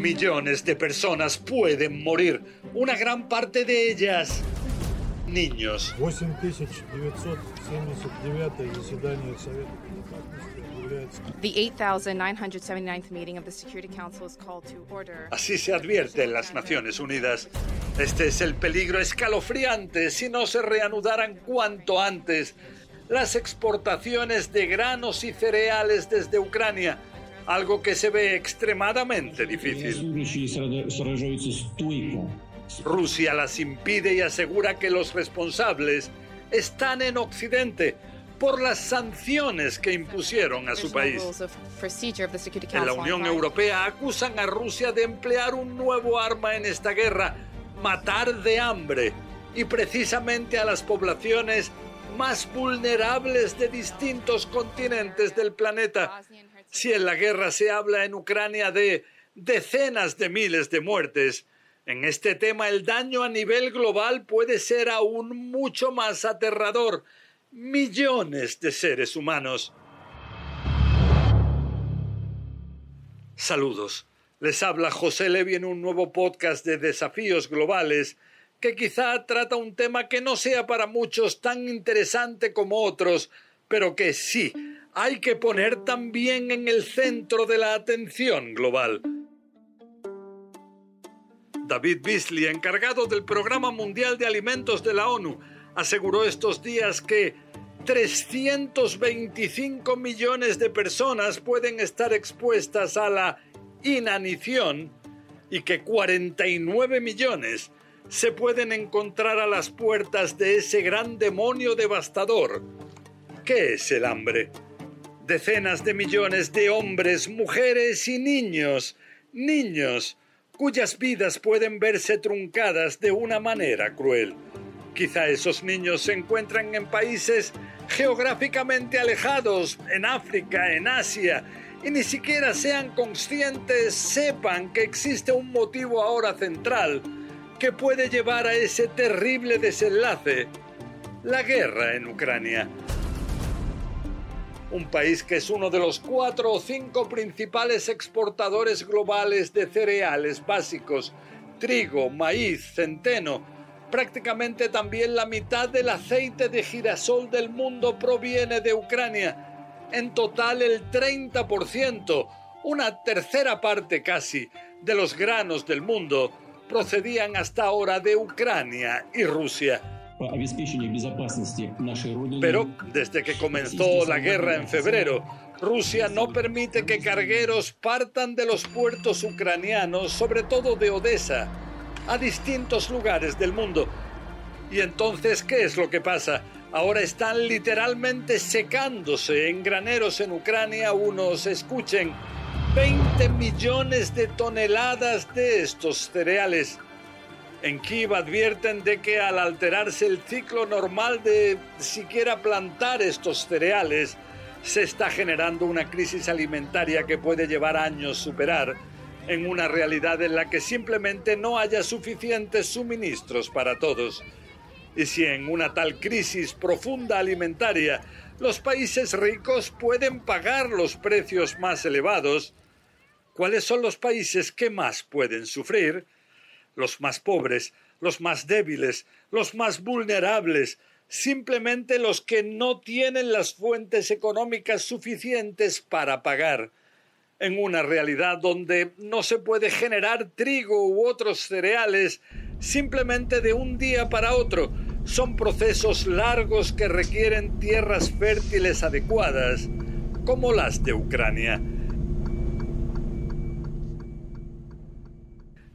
Millones de personas pueden morir, una gran parte de ellas niños. Así se advierte en las Naciones Unidas. Este es el peligro escalofriante si no se reanudaran cuanto antes las exportaciones de granos y cereales desde Ucrania, algo que se ve extremadamente difícil. Rusia las impide y asegura que los responsables están en Occidente por las sanciones que impusieron a su país. En la Unión Europea acusan a Rusia de emplear un nuevo arma en esta guerra, matar de hambre, y precisamente a las poblaciones más vulnerables de distintos continentes del planeta. Si en la guerra se habla en Ucrania de decenas de miles de muertes, en este tema el daño a nivel global puede ser aún mucho más aterrador. Millones de seres humanos. Saludos. Les habla José Levi en un nuevo podcast de desafíos globales que quizá trata un tema que no sea para muchos tan interesante como otros, pero que sí hay que poner también en el centro de la atención global. David Beasley, encargado del Programa Mundial de Alimentos de la ONU, aseguró estos días que 325 millones de personas pueden estar expuestas a la inanición y que 49 millones se pueden encontrar a las puertas de ese gran demonio devastador. ¿Qué es el hambre? Decenas de millones de hombres, mujeres y niños, niños, cuyas vidas pueden verse truncadas de una manera cruel. Quizá esos niños se encuentran en países geográficamente alejados, en África, en Asia, y ni siquiera sean conscientes, sepan que existe un motivo ahora central que puede llevar a ese terrible desenlace, la guerra en Ucrania. Un país que es uno de los cuatro o cinco principales exportadores globales de cereales básicos, trigo, maíz, centeno. Prácticamente también la mitad del aceite de girasol del mundo proviene de Ucrania. En total el 30%, una tercera parte casi, de los granos del mundo procedían hasta ahora de Ucrania y Rusia. Pero desde que comenzó la guerra en febrero, Rusia no permite que cargueros partan de los puertos ucranianos, sobre todo de Odessa, a distintos lugares del mundo. ¿Y entonces qué es lo que pasa? Ahora están literalmente secándose en graneros en Ucrania unos escuchen 20 millones de toneladas de estos cereales. En Kiev advierten de que al alterarse el ciclo normal de siquiera plantar estos cereales, se está generando una crisis alimentaria que puede llevar años superar en una realidad en la que simplemente no haya suficientes suministros para todos. Y si en una tal crisis profunda alimentaria los países ricos pueden pagar los precios más elevados, ¿cuáles son los países que más pueden sufrir? los más pobres, los más débiles, los más vulnerables, simplemente los que no tienen las fuentes económicas suficientes para pagar. En una realidad donde no se puede generar trigo u otros cereales simplemente de un día para otro, son procesos largos que requieren tierras fértiles adecuadas, como las de Ucrania.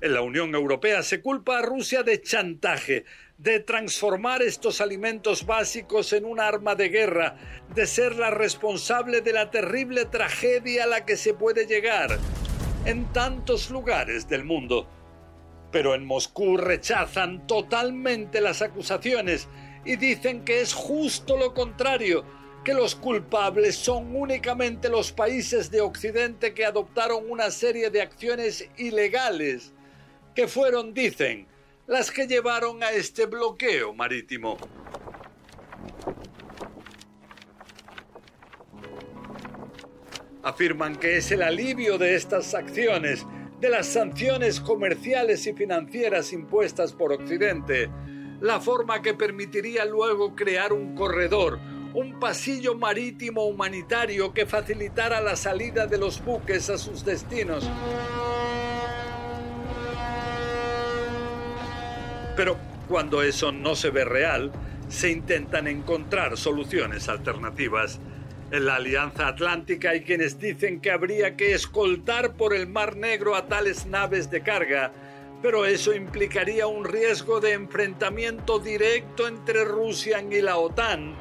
En la Unión Europea se culpa a Rusia de chantaje, de transformar estos alimentos básicos en un arma de guerra, de ser la responsable de la terrible tragedia a la que se puede llegar en tantos lugares del mundo. Pero en Moscú rechazan totalmente las acusaciones y dicen que es justo lo contrario, que los culpables son únicamente los países de Occidente que adoptaron una serie de acciones ilegales, que fueron, dicen, las que llevaron a este bloqueo marítimo. Afirman que es el alivio de estas acciones, de las sanciones comerciales y financieras impuestas por Occidente, la forma que permitiría luego crear un corredor, un pasillo marítimo humanitario que facilitara la salida de los buques a sus destinos. Pero cuando eso no se ve real, se intentan encontrar soluciones alternativas. En la Alianza Atlántica hay quienes dicen que habría que escoltar por el Mar Negro a tales naves de carga, pero eso implicaría un riesgo de enfrentamiento directo entre Rusia y la OTAN,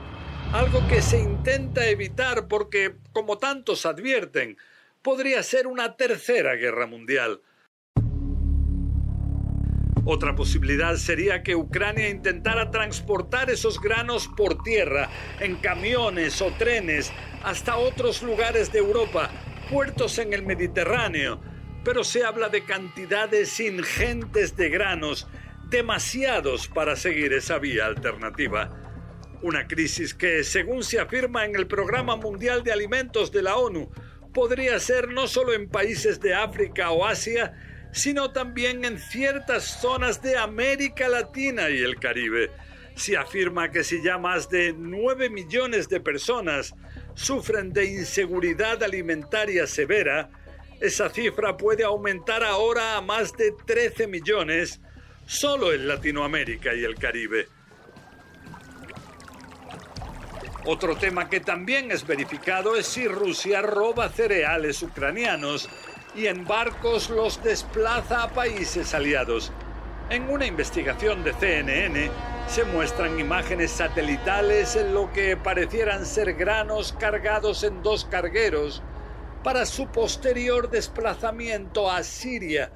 algo que se intenta evitar porque, como tantos advierten, podría ser una tercera guerra mundial. Otra posibilidad sería que Ucrania intentara transportar esos granos por tierra, en camiones o trenes, hasta otros lugares de Europa, puertos en el Mediterráneo. Pero se habla de cantidades ingentes de granos, demasiados para seguir esa vía alternativa. Una crisis que, según se afirma en el Programa Mundial de Alimentos de la ONU, podría ser no solo en países de África o Asia, sino también en ciertas zonas de América Latina y el Caribe. Se afirma que si ya más de 9 millones de personas sufren de inseguridad alimentaria severa, esa cifra puede aumentar ahora a más de 13 millones solo en Latinoamérica y el Caribe. Otro tema que también es verificado es si Rusia roba cereales ucranianos y en barcos los desplaza a países aliados. En una investigación de CNN se muestran imágenes satelitales en lo que parecieran ser granos cargados en dos cargueros para su posterior desplazamiento a Siria.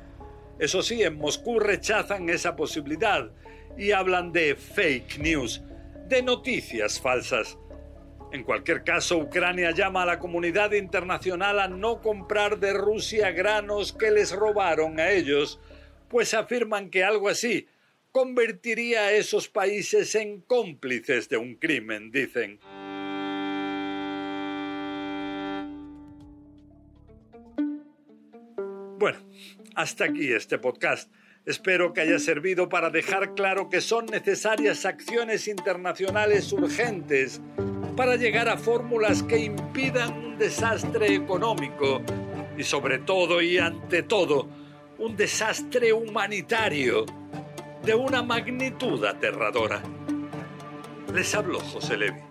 Eso sí, en Moscú rechazan esa posibilidad y hablan de fake news, de noticias falsas. En cualquier caso, Ucrania llama a la comunidad internacional a no comprar de Rusia granos que les robaron a ellos, pues afirman que algo así convertiría a esos países en cómplices de un crimen, dicen. Bueno, hasta aquí este podcast. Espero que haya servido para dejar claro que son necesarias acciones internacionales urgentes para llegar a fórmulas que impidan un desastre económico y sobre todo y ante todo un desastre humanitario de una magnitud aterradora. Les habló José Levi.